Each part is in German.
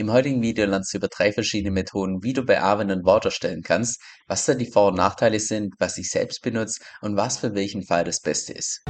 Im heutigen Video lernst du über drei verschiedene Methoden, wie du bei Aave ein Wort erstellen kannst, was da die Vor- und Nachteile sind, was ich selbst benutze und was für welchen Fall das Beste ist.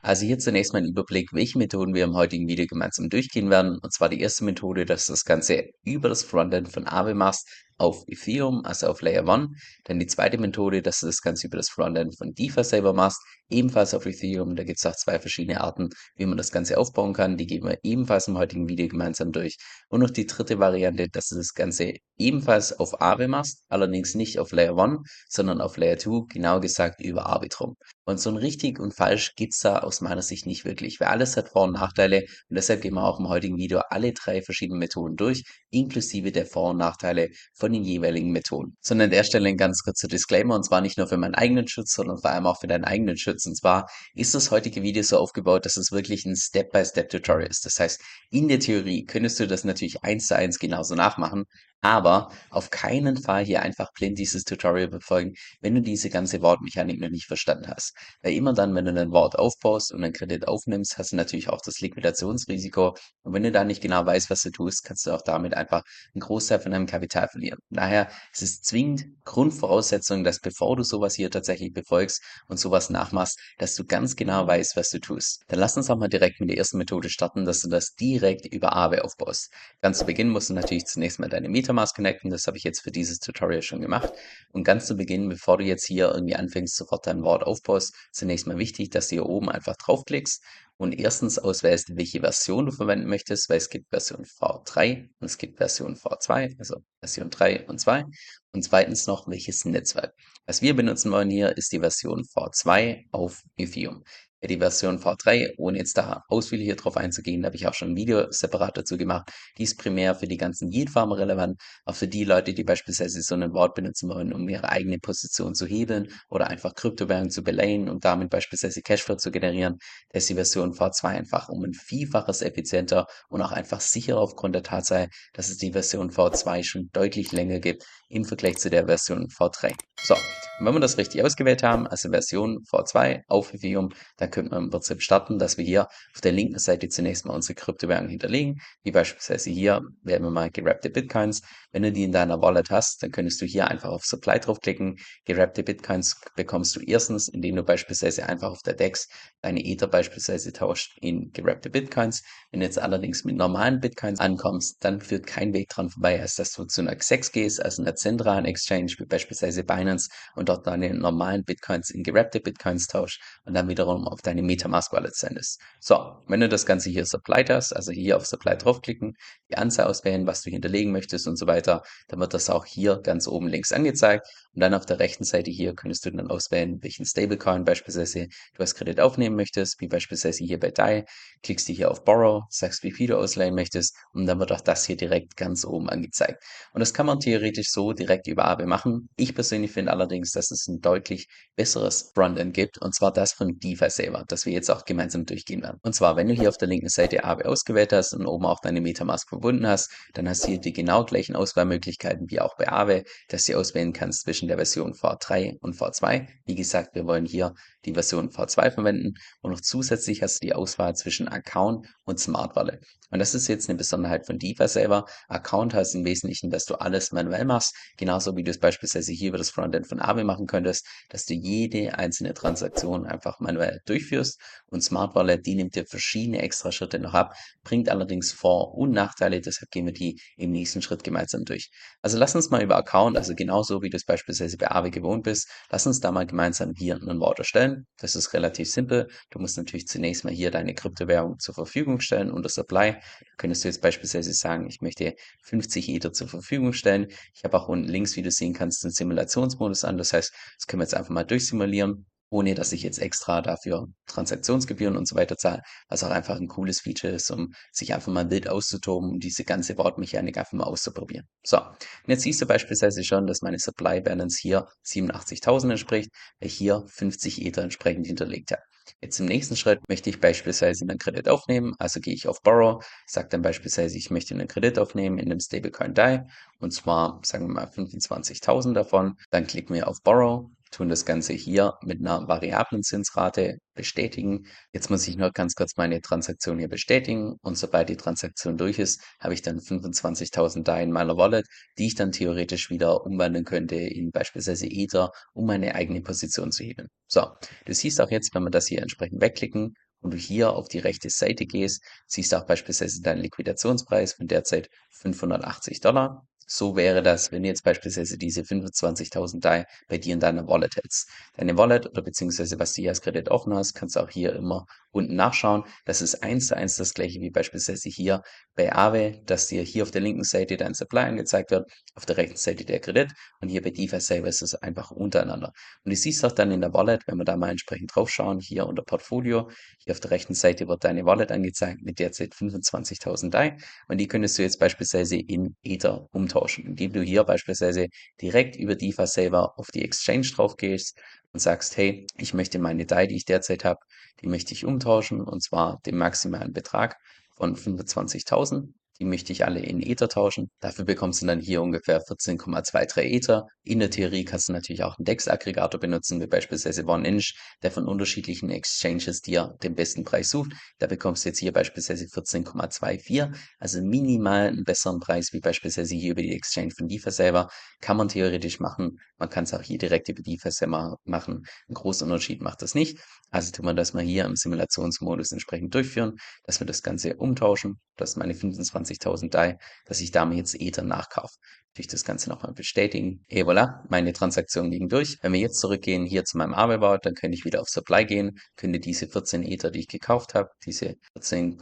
Also hier zunächst mal ein Überblick, welche Methoden wir im heutigen Video gemeinsam durchgehen werden. Und zwar die erste Methode, dass du das Ganze über das Frontend von Aave machst auf Ethereum, also auf Layer 1. Dann die zweite Methode, dass du das Ganze über das Frontend von DeFi selber machst, ebenfalls auf Ethereum. Da gibt es auch zwei verschiedene Arten, wie man das Ganze aufbauen kann. Die gehen wir ebenfalls im heutigen Video gemeinsam durch. Und noch die dritte Variante, dass du das Ganze ebenfalls auf Aave machst, allerdings nicht auf Layer 1, sondern auf Layer 2, genau gesagt über Arbitrum. Und so ein richtig und falsch gibt es da aus meiner Sicht nicht wirklich, weil alles hat Vor- und Nachteile und deshalb gehen wir auch im heutigen Video alle drei verschiedenen Methoden durch, inklusive der Vor- und Nachteile von den jeweiligen Methoden. Sondern an der Stelle ein ganz kurzer Disclaimer und zwar nicht nur für meinen eigenen Schutz, sondern vor allem auch für deinen eigenen Schutz. Und zwar ist das heutige Video so aufgebaut, dass es wirklich ein Step-by-Step-Tutorial ist. Das heißt, in der Theorie könntest du das natürlich eins zu eins genauso nachmachen, aber auf keinen Fall hier einfach blind dieses Tutorial befolgen, wenn du diese ganze Wortmechanik noch nicht verstanden hast. Weil immer dann, wenn du ein Wort aufbaust und einen Kredit aufnimmst, hast du natürlich auch das Liquidationsrisiko. Und wenn du da nicht genau weißt, was du tust, kannst du auch damit einfach einen Großteil von deinem Kapital verlieren. Daher ist es zwingend Grundvoraussetzung, dass bevor du sowas hier tatsächlich befolgst und sowas nachmachst, dass du ganz genau weißt, was du tust. Dann lass uns auch mal direkt mit der ersten Methode starten, dass du das direkt über Aave aufbaust. Ganz zu Beginn musst du natürlich zunächst mal deine Meta Metamask connecten. Das habe ich jetzt für dieses Tutorial schon gemacht. Und ganz zu Beginn, bevor du jetzt hier irgendwie anfängst, sofort dein Wort aufbaust, zunächst mal wichtig, dass du hier oben einfach draufklickst und erstens auswählst, welche Version du verwenden möchtest, weil es gibt Version V3 und es gibt Version V2, also Version 3 und 2. Und zweitens noch, welches Netzwerk. Was wir benutzen wollen hier, ist die Version V2 auf Ethereum die Version V3, ohne jetzt da ausführlicher drauf einzugehen, da habe ich auch schon ein Video separat dazu gemacht. Die ist primär für die ganzen Yield-Farmer relevant, auch für die Leute, die beispielsweise so ein Wort benutzen wollen, um ihre eigene Position zu hebeln oder einfach Kryptowährungen zu belayen und damit beispielsweise Cashflow zu generieren. Da ist die Version V2 einfach um ein Vielfaches effizienter und auch einfach sicherer aufgrund der Tatsache, dass es die Version V2 schon deutlich länger gibt im Vergleich zu der Version V3. So, wenn wir das richtig ausgewählt haben, also Version V2 auf Ethereum, dann können wir im Prinzip starten, dass wir hier auf der linken Seite zunächst mal unsere Kryptowährung hinterlegen, wie beispielsweise hier wählen wir mal gerappte Bitcoins. Wenn du die in deiner Wallet hast, dann könntest du hier einfach auf Supply draufklicken. Gerappte Bitcoins bekommst du erstens, indem du beispielsweise einfach auf der DEX deine Ether beispielsweise tauscht in gerappte Bitcoins. Wenn du jetzt allerdings mit normalen Bitcoins ankommst, dann führt kein Weg dran vorbei, als dass du zu einer XEX gehst, also einer zentralen Exchange, wie beispielsweise Binance und dort deine normalen Bitcoins in gerappte Bitcoins tauscht und dann wiederum auf deine Metamask Wallet sendest. So, wenn du das Ganze hier supplied hast, also hier auf Supply draufklicken, die Anzahl auswählen, was du hinterlegen möchtest und so weiter, dann wird das auch hier ganz oben links angezeigt und dann auf der rechten Seite hier könntest du dann auswählen, welchen Stablecoin beispielsweise du als Kredit aufnehmen möchtest, wie beispielsweise hier bei DAI, klickst du hier auf Borrow, sagst, wie viel du ausleihen möchtest und dann wird auch das hier direkt ganz oben angezeigt. Und das kann man theoretisch so direkt über Aave machen. Ich persönlich finde allerdings, dass es ein deutlich besseres Frontend gibt und zwar das von DeFi selber, das wir jetzt auch gemeinsam durchgehen werden. Und zwar, wenn du hier auf der linken Seite Aave ausgewählt hast und oben auch deine Metamask verbunden hast, dann hast du hier die genau gleichen Auswahlmöglichkeiten wie auch bei Aave, dass du auswählen kannst zwischen der Version V3 und V2. Wie gesagt, wir wollen hier die Version V2 verwenden und noch zusätzlich hast du die Auswahl zwischen Account und Smart Wallet. Und das ist jetzt eine Besonderheit von DeFi selber. Account heißt im Wesentlichen, dass du alles manuell machst, genauso wie du es beispielsweise hier über das Frontend von Aave machen könntest, dass du jede einzelne Transaktion einfach manuell durchführst. Und Smart Wallet, die nimmt dir verschiedene extra Schritte noch ab, bringt allerdings Vor- und Nachteile, deshalb gehen wir die im nächsten Schritt gemeinsam durch. Also lass uns mal über Account, also genauso wie du es beispielsweise bei Aave gewohnt bist, lass uns da mal gemeinsam hier ein Wort erstellen. Das ist relativ simpel. Du musst natürlich zunächst mal hier deine Kryptowährung zur Verfügung stellen unter Supply. Könntest du jetzt beispielsweise sagen, ich möchte 50 Ether zur Verfügung stellen. Ich habe auch unten links, wie du sehen kannst, den Simulationsmodus an. Das heißt, das können wir jetzt einfach mal durchsimulieren ohne dass ich jetzt extra dafür Transaktionsgebühren und so weiter zahle, was auch einfach ein cooles Feature ist, um sich einfach mal wild auszutoben und diese ganze Wortmechanik einfach mal auszuprobieren. So, und jetzt siehst du beispielsweise schon, dass meine Supply Balance hier 87.000 entspricht, weil ich hier 50 Ether entsprechend hinterlegt habe. Jetzt im nächsten Schritt möchte ich beispielsweise einen Kredit aufnehmen, also gehe ich auf Borrow, sage dann beispielsweise, ich möchte einen Kredit aufnehmen in einem Stablecoin DAI und zwar sagen wir mal 25.000 davon, dann klicken wir auf Borrow tun das Ganze hier mit einer variablen Zinsrate bestätigen. Jetzt muss ich noch ganz kurz meine Transaktion hier bestätigen und sobald die Transaktion durch ist, habe ich dann 25.000 DAI in meiner Wallet, die ich dann theoretisch wieder umwandeln könnte in beispielsweise Ether, um meine eigene Position zu heben. So, du siehst auch jetzt, wenn wir das hier entsprechend wegklicken und du hier auf die rechte Seite gehst, siehst du auch beispielsweise deinen Liquidationspreis von derzeit 580 Dollar. So wäre das, wenn du jetzt beispielsweise diese 25.000 DAI bei dir in deiner Wallet hältst. Deine Wallet oder beziehungsweise was du hier als Kredit offen hast, kannst du auch hier immer unten nachschauen. Das ist eins zu eins das gleiche wie beispielsweise hier bei Aave, dass dir hier auf der linken Seite dein Supply angezeigt wird, auf der rechten Seite der Kredit und hier bei DeFi selber ist es einfach untereinander. Und du siehst auch dann in der Wallet, wenn wir da mal entsprechend drauf schauen, hier unter Portfolio, hier auf der rechten Seite wird deine Wallet angezeigt mit derzeit 25.000 DAI und die könntest du jetzt beispielsweise in Ether umtauschen, indem du hier beispielsweise direkt über DeFi selber auf die Exchange drauf gehst und sagst, hey, ich möchte meine DAI, die ich derzeit habe, die möchte ich umtauschen und zwar den maximalen Betrag von 25.000 die möchte ich alle in Ether tauschen. Dafür bekommst du dann hier ungefähr 14,23 Ether. In der Theorie kannst du natürlich auch einen DEX-Aggregator benutzen, wie beispielsweise OneInch, der von unterschiedlichen Exchanges dir den besten Preis sucht. Da bekommst du jetzt hier beispielsweise 14,24, also minimal einen besseren Preis, wie beispielsweise hier über die Exchange von DeFi selber. Kann man theoretisch machen. Man kann es auch hier direkt über DeFi selber machen. Ein großer Unterschied macht das nicht. Also tun wir das mal hier im Simulationsmodus entsprechend durchführen, dass wir das Ganze umtauschen, dass meine 25 20.000 DAI, dass ich damit jetzt Ether nachkaufe. Natürlich das Ganze nochmal bestätigen. Et voilà, meine Transaktion ging durch. Wenn wir jetzt zurückgehen hier zu meinem Arbeitbau, dann könnte ich wieder auf Supply gehen, könnte diese 14 Ether, die ich gekauft habe, diese 14,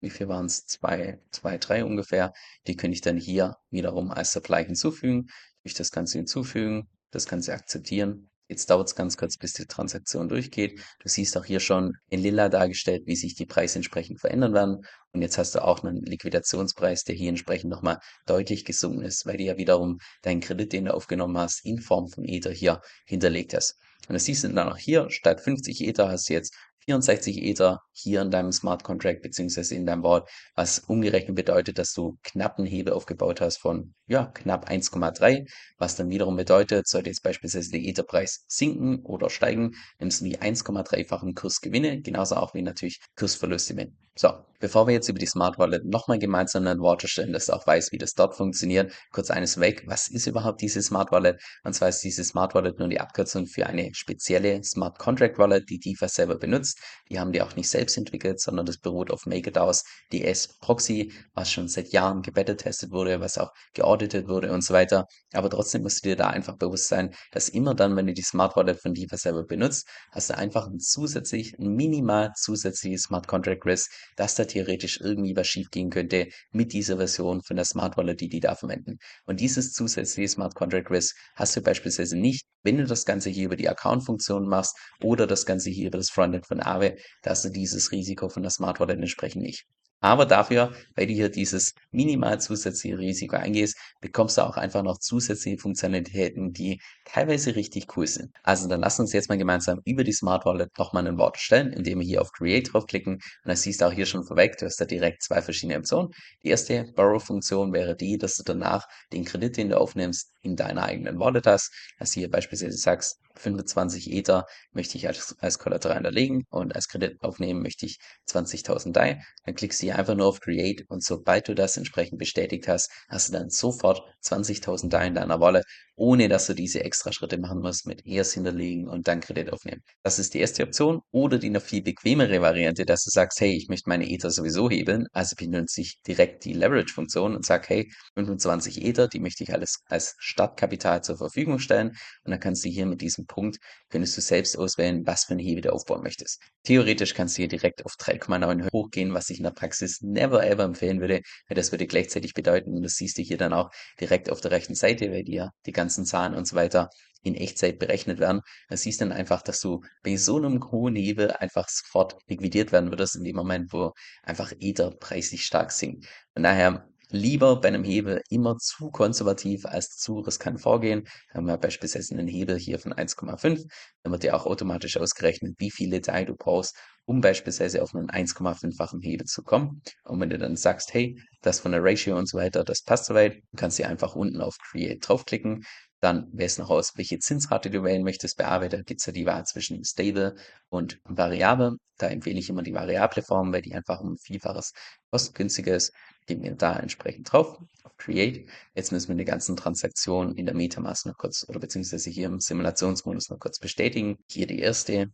wie viel waren es? 2, 2, 3 ungefähr, die könnte ich dann hier wiederum als Supply hinzufügen. Durch das Ganze hinzufügen, das Ganze akzeptieren Jetzt dauert es ganz kurz, bis die Transaktion durchgeht. Du siehst auch hier schon in lila dargestellt, wie sich die Preise entsprechend verändern werden. Und jetzt hast du auch einen Liquidationspreis, der hier entsprechend nochmal deutlich gesunken ist, weil du ja wiederum deinen Kredit, den du aufgenommen hast, in Form von Ether hier hinterlegt hast. Und das siehst du dann auch hier, statt 50 Ether hast du jetzt 64 Ether hier in deinem Smart Contract beziehungsweise in deinem Wallet, was umgerechnet bedeutet, dass du knapp Hebel aufgebaut hast von ja, knapp 1,3, was dann wiederum bedeutet, sollte jetzt beispielsweise der Etherpreis sinken oder steigen, nimmst du die 1,3-fachen Kursgewinne, genauso auch wie natürlich Kursverluste mit. So, bevor wir jetzt über die Smart Wallet nochmal gemeinsam ein Wort stellen, dass du auch weißt, wie das dort funktioniert, kurz eines weg. Was ist überhaupt diese Smart Wallet? Und zwar ist diese Smart Wallet nur die Abkürzung für eine spezielle Smart Contract Wallet, die DeFi selber benutzt. Die haben die auch nicht selbst entwickelt, sondern das beruht auf MakerDAOs DS Proxy, was schon seit Jahren gebeta-testet wurde, was auch geauditet wurde und so weiter. Aber trotzdem musst du dir da einfach bewusst sein, dass immer dann, wenn du die Smart Wallet von DeFi selber benutzt, hast du einfach ein zusätzlich, ein minimal zusätzliches Smart Contract Risk, dass da theoretisch irgendwie was schiefgehen könnte mit dieser Version von der Smart Wallet, die die da verwenden. Und dieses zusätzliche Smart Contract Risk hast du beispielsweise nicht, wenn du das Ganze hier über die Account-Funktion machst oder das Ganze hier über das Frontend von Aave, da hast du dieses Risiko von der Smart entsprechend nicht. Aber dafür, weil du hier dieses minimal zusätzliche Risiko eingehst, bekommst du auch einfach noch zusätzliche Funktionalitäten, die teilweise richtig cool sind. Also dann lass uns jetzt mal gemeinsam über die Smart Wallet nochmal ein Wort stellen, indem wir hier auf Create draufklicken. Und dann siehst du auch hier schon vorweg, du hast da direkt zwei verschiedene Optionen. Die erste Borrow-Funktion wäre die, dass du danach den Kredit, den du aufnimmst, in deiner eigenen Wallet hast. Dass du hier beispielsweise sagst, 25 Ether möchte ich als, als Kollateral hinterlegen und als Kredit aufnehmen möchte ich 20.000 DAI. Dann klickst du hier einfach nur auf Create und sobald du das entsprechend bestätigt hast, hast du dann sofort 20.000 DAI in deiner Wallet ohne dass du diese extra Schritte machen musst mit erst hinterlegen und dann Kredit aufnehmen. Das ist die erste Option oder die noch viel bequemere Variante, dass du sagst, hey, ich möchte meine Ether sowieso hebeln, also benutze ich direkt die Leverage-Funktion und sag, hey, 25 Ether, die möchte ich alles als Startkapital zur Verfügung stellen und dann kannst du hier mit diesem Punkt, könntest du selbst auswählen, was für eine Hebel du aufbauen möchtest. Theoretisch kannst du hier direkt auf 3,9 hochgehen, was ich in der Praxis never ever empfehlen würde, weil das würde gleichzeitig bedeuten, und das siehst du hier dann auch direkt auf der rechten Seite, weil dir die ganze ganzen Zahlen und so weiter in Echtzeit berechnet werden. Da siehst dann einfach, dass du bei so einem hohen Hebel einfach sofort liquidiert werden würdest in dem Moment, wo einfach Ether preislich stark sinkt. Von daher lieber bei einem Hebel immer zu konservativ als zu riskant vorgehen. Haben wir beispielsweise einen Hebel hier von 1,5. Dann wird dir auch automatisch ausgerechnet, wie viele DAI du brauchst, um beispielsweise auf einen 1,5-fachen Hebel zu kommen. Und wenn du dann sagst, hey, das von der Ratio und so weiter, das passt soweit, kannst du einfach unten auf Create draufklicken. Dann wählst du noch aus, welche Zinsrate du wählen möchtest. Bei Arbeit, da gibt es ja die Wahl zwischen Stable und Variable. Da empfehle ich immer die variable Form, weil die einfach um ein Vielfaches kostengünstiger ist. Gehen wir da entsprechend drauf auf Create. Jetzt müssen wir die ganzen Transaktionen in der Metamask noch kurz oder beziehungsweise hier im Simulationsmodus noch kurz bestätigen. Hier die erste.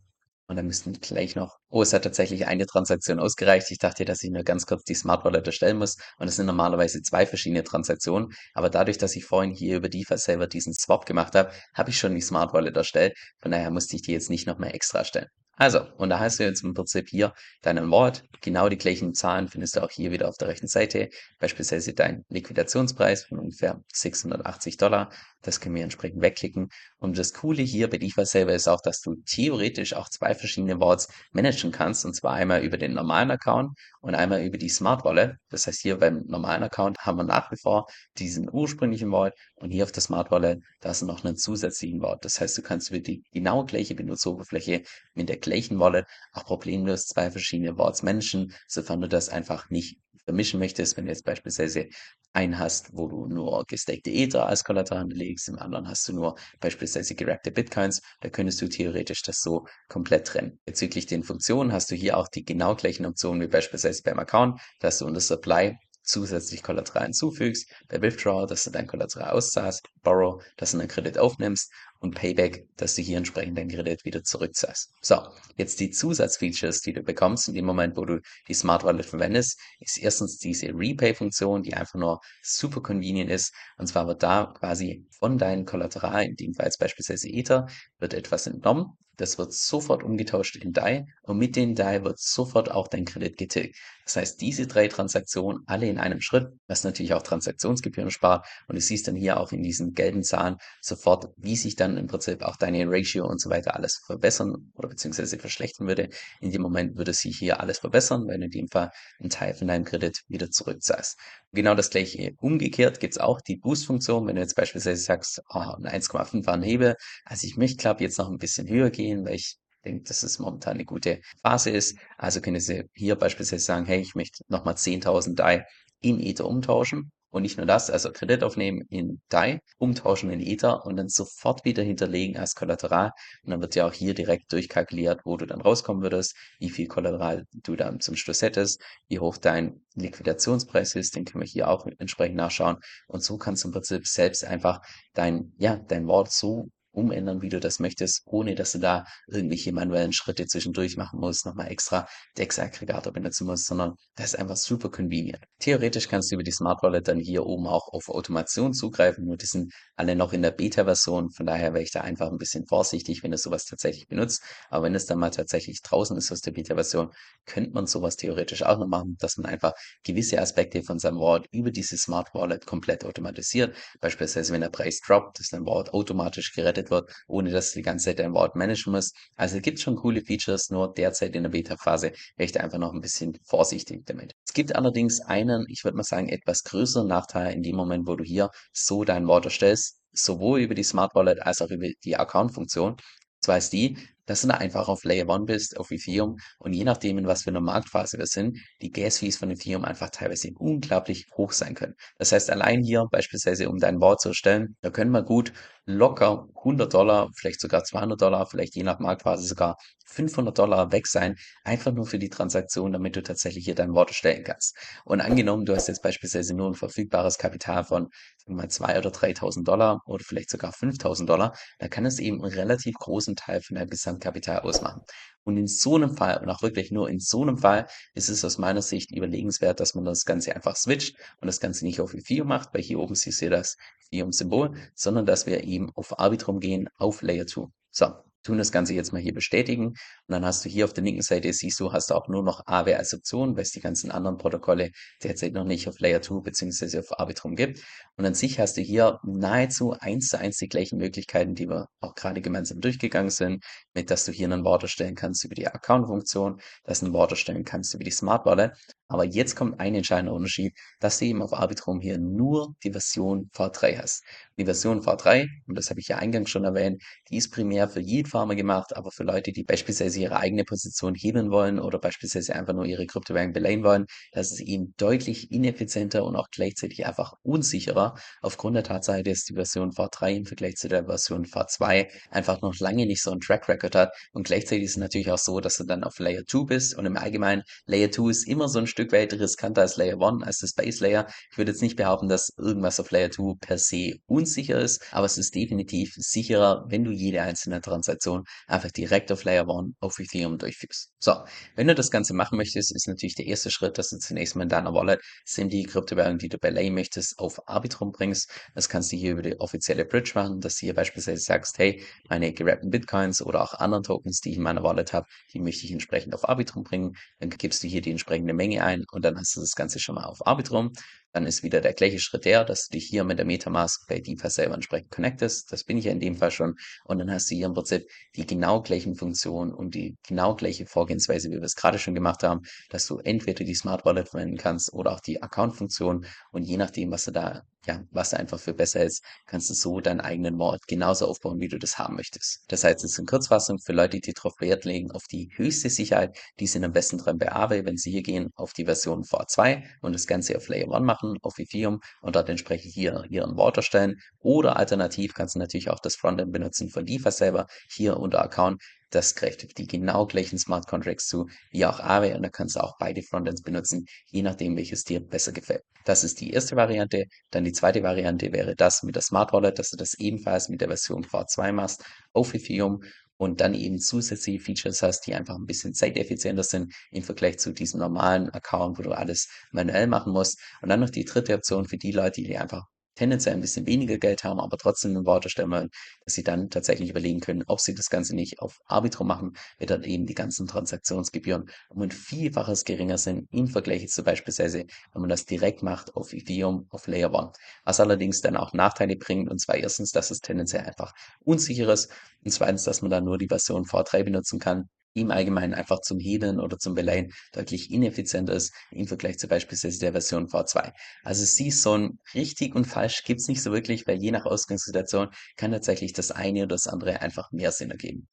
Und dann müssten gleich noch, oh, es hat tatsächlich eine Transaktion ausgereicht. Ich dachte, dass ich nur ganz kurz die Smart Wallet erstellen muss. Und es sind normalerweise zwei verschiedene Transaktionen. Aber dadurch, dass ich vorhin hier über DeFi selber diesen Swap gemacht habe, habe ich schon die Smart Wallet erstellt. Von daher musste ich die jetzt nicht noch mehr extra erstellen. Also, und da hast du jetzt im Prinzip hier deinen Wort. Genau die gleichen Zahlen findest du auch hier wieder auf der rechten Seite. Beispielsweise dein Liquidationspreis von ungefähr 680 Dollar. Das können wir entsprechend wegklicken. Und das Coole hier bei DeFi selber ist auch, dass du theoretisch auch zwei verschiedene Worts managen kannst. Und zwar einmal über den normalen Account und einmal über die Smart Wallet. Das heißt, hier beim normalen Account haben wir nach wie vor diesen ursprünglichen Wort und hier auf der Smart Wallet, da ist noch einen zusätzlichen Wort. Das heißt, du kannst über die genau gleiche Benutzeroberfläche mit der gleichen Wallet auch problemlos zwei verschiedene Worts managen, sofern du das einfach nicht vermischen möchtest, wenn du jetzt beispielsweise einen hast, wo du nur gestakte Ether als Kollateral legst, im anderen hast du nur beispielsweise gerackte Bitcoins, da könntest du theoretisch das so komplett trennen. Bezüglich den Funktionen hast du hier auch die genau gleichen Optionen wie beispielsweise beim Account, dass du unter Supply zusätzlich Kollateral hinzufügst, bei Withdraw, dass du dein Kollateral auszahlst, Borrow, dass du einen Kredit aufnimmst und Payback, dass du hier entsprechend deinen Kredit wieder zurückzahlst. So, jetzt die Zusatzfeatures, die du bekommst in dem Moment, wo du die Smart Wallet verwendest, ist erstens diese Repay-Funktion, die einfach nur super convenient ist. Und zwar wird da quasi von deinem Kollateral, in dem Fall jetzt beispielsweise Ether, wird etwas entnommen. Das wird sofort umgetauscht in DAI und mit den DAI wird sofort auch dein Kredit getilgt. Das heißt, diese drei Transaktionen alle in einem Schritt, was natürlich auch Transaktionsgebühren spart. Und du siehst dann hier auch in diesen gelben Zahlen sofort, wie sich dann im Prinzip auch deine Ratio und so weiter alles verbessern oder beziehungsweise verschlechtern würde. In dem Moment würde sich hier alles verbessern, weil du in dem Fall einen Teil von deinem Kredit wieder zurückzahlst. Genau das gleiche umgekehrt gibt es auch die Boost-Funktion, wenn du jetzt beispielsweise sagst, oh, ein 1,5 Hebel, also ich möchte glaube jetzt noch ein bisschen höher gehen, weil ich denke, dass es momentan eine gute Phase ist. Also können Sie hier beispielsweise sagen, hey, ich möchte nochmal 10.000 DAI in Ether umtauschen und nicht nur das, also Kredit aufnehmen in DAI, umtauschen in Ether und dann sofort wieder hinterlegen als Kollateral. Und dann wird ja auch hier direkt durchkalkuliert, wo du dann rauskommen würdest, wie viel Kollateral du dann zum Schluss hättest, wie hoch dein Liquidationspreis ist, den können wir hier auch entsprechend nachschauen. Und so kannst du im Prinzip selbst einfach dein, ja, dein Wort so umändern, wie du das möchtest, ohne dass du da irgendwelche manuellen Schritte zwischendurch machen musst, nochmal extra DEX-Aggregator benutzen musst, sondern das ist einfach super convenient. Theoretisch kannst du über die Smart Wallet dann hier oben auch auf Automation zugreifen, nur die sind alle noch in der Beta-Version, von daher wäre ich da einfach ein bisschen vorsichtig, wenn du sowas tatsächlich benutzt, aber wenn es dann mal tatsächlich draußen ist aus der Beta-Version, könnte man sowas theoretisch auch noch machen, dass man einfach gewisse Aspekte von seinem Wallet über diese Smart Wallet komplett automatisiert, beispielsweise wenn der Preis droppt, ist dein Wallet automatisch gerettet geleitet wird, ohne dass du die ganze Zeit dein Wort managen musst. Also es gibt schon coole Features, nur derzeit in der Beta-Phase da einfach noch ein bisschen vorsichtig damit. Es gibt allerdings einen, ich würde mal sagen, etwas größeren Nachteil in dem Moment, wo du hier so dein Wort erstellst, sowohl über die Smart Wallet als auch über die Account-Funktion. Zwar ist die, dass du da einfach auf Layer 1 bist, auf Ethereum und je nachdem, in was für einer Marktphase wir sind, die Gas-Fees von Ethereum einfach teilweise unglaublich hoch sein können. Das heißt, allein hier beispielsweise, um dein Wort zu erstellen, da können wir gut locker 100 Dollar, vielleicht sogar 200 Dollar, vielleicht je nach Marktphase sogar 500 Dollar weg sein, einfach nur für die Transaktion, damit du tatsächlich hier dein Wort erstellen kannst. Und angenommen, du hast jetzt beispielsweise nur ein verfügbares Kapital von mal 2.000 oder 3.000 Dollar oder vielleicht sogar 5.000 Dollar, dann kann es eben einen relativ großen Teil von deinem Gesamtkapital ausmachen. Und in so einem Fall, und auch wirklich nur in so einem Fall, ist es aus meiner Sicht überlegenswert, dass man das Ganze einfach switcht und das Ganze nicht auf Ethereum macht, weil hier oben siehst du das Ethereum-Symbol, sondern dass wir eben auf Arbitrum gehen, auf Layer 2. So, tun das Ganze jetzt mal hier bestätigen. Und dann hast du hier auf der linken Seite, siehst du, hast du auch nur noch AWR als Option, weil es die ganzen anderen Protokolle derzeit noch nicht auf Layer 2 bzw. auf Arbitrum gibt. Und an sich hast du hier nahezu eins zu eins die gleichen Möglichkeiten, die wir auch gerade gemeinsam durchgegangen sind, mit dass du hier einen Wort erstellen kannst über die Account-Funktion, dass du ein Wort erstellen kannst über die Smart Wallet. Aber jetzt kommt ein entscheidender Unterschied, dass du eben auf Arbitrum hier nur die Version V3 hast. Die Version V3, und das habe ich ja eingangs schon erwähnt, die ist primär für jeden Farmer gemacht, aber für Leute, die beispielsweise ihre eigene Position heben wollen oder beispielsweise einfach nur ihre Kryptowährung belayen wollen, das ist eben deutlich ineffizienter und auch gleichzeitig einfach unsicherer aufgrund der Tatsache, dass die Version V3 im Vergleich zu der Version V2 einfach noch lange nicht so einen Track Record hat und gleichzeitig ist es natürlich auch so, dass du dann auf Layer 2 bist und im Allgemeinen Layer 2 ist immer so ein Stück weit riskanter als Layer 1, als das Base Layer. Ich würde jetzt nicht behaupten, dass irgendwas auf Layer 2 per se unsicher ist, aber es ist definitiv sicherer, wenn du jede einzelne Transaktion einfach direkt auf Layer 1 auf Ethereum durchführst. So, wenn du das Ganze machen möchtest, ist natürlich der erste Schritt, dass du zunächst mal in deiner Wallet sämtliche Kryptowährungen, die du bei Lay möchtest, auf Arbitrum bringst. Das kannst du hier über die offizielle Bridge machen, dass du hier beispielsweise sagst, hey, meine gerappten Bitcoins oder auch anderen Tokens, die ich in meiner Wallet habe, die möchte ich entsprechend auf Arbitrum bringen. Dann gibst du hier die entsprechende Menge ein und dann hast du das Ganze schon mal auf Arbitrum. Dann ist wieder der gleiche Schritt der, dass du dich hier mit der Metamask bei DeFi selber entsprechend connectest. Das bin ich ja in dem Fall schon. Und dann hast du hier im Prinzip die genau gleichen Funktionen und die genau gleiche Vorgehensweise, wie wir es gerade schon gemacht haben, dass du entweder die Smart Wallet verwenden kannst oder auch die Account-Funktion. Und je nachdem, was du da ja, was du einfach für besser ist, kannst du so deinen eigenen Wallet genauso aufbauen, wie du das haben möchtest. Das heißt, es ist in Kurzfassung für Leute, die darauf Wert legen, auf die höchste Sicherheit, die sind am besten dran bei Aave, wenn sie hier gehen auf die Version V2 und das Ganze auf Layer 1 machen, auf Ethereum und dort entsprechend hier ihren Wort erstellen. Oder alternativ kannst du natürlich auch das Frontend benutzen von DeFi selber, hier unter Account das greift die genau gleichen Smart Contracts zu wie auch Aave und da kannst du auch beide Frontends benutzen, je nachdem, welches dir besser gefällt. Das ist die erste Variante. Dann die zweite Variante wäre das mit der Smart Wallet, dass du das ebenfalls mit der Version V2 machst auf Ethereum und dann eben zusätzliche Features hast, die einfach ein bisschen zeiteffizienter sind im Vergleich zu diesem normalen Account, wo du alles manuell machen musst. Und dann noch die dritte Option für die Leute, die einfach tendenziell ein bisschen weniger Geld haben, aber trotzdem eine Wartestellung wollen, dass sie dann tatsächlich überlegen können, ob sie das Ganze nicht auf Arbitrum machen, weil dann eben die ganzen Transaktionsgebühren um ein Vielfaches geringer sind im Vergleich zu beispielsweise, wenn man das direkt macht auf Ethereum, auf Layer 1. Was allerdings dann auch Nachteile bringt, und zwar erstens, dass es tendenziell einfach unsicher ist und zweitens, dass man dann nur die Version V3 benutzen kann, im Allgemeinen einfach zum Hebeln oder zum Beleihen deutlich ineffizienter ist im Vergleich zu beispielsweise der Version V2. Also siehst so ein richtig und falsch gibt's nicht so wirklich, weil je nach Ausgangssituation kann tatsächlich das eine oder das andere einfach mehr Sinn ergeben.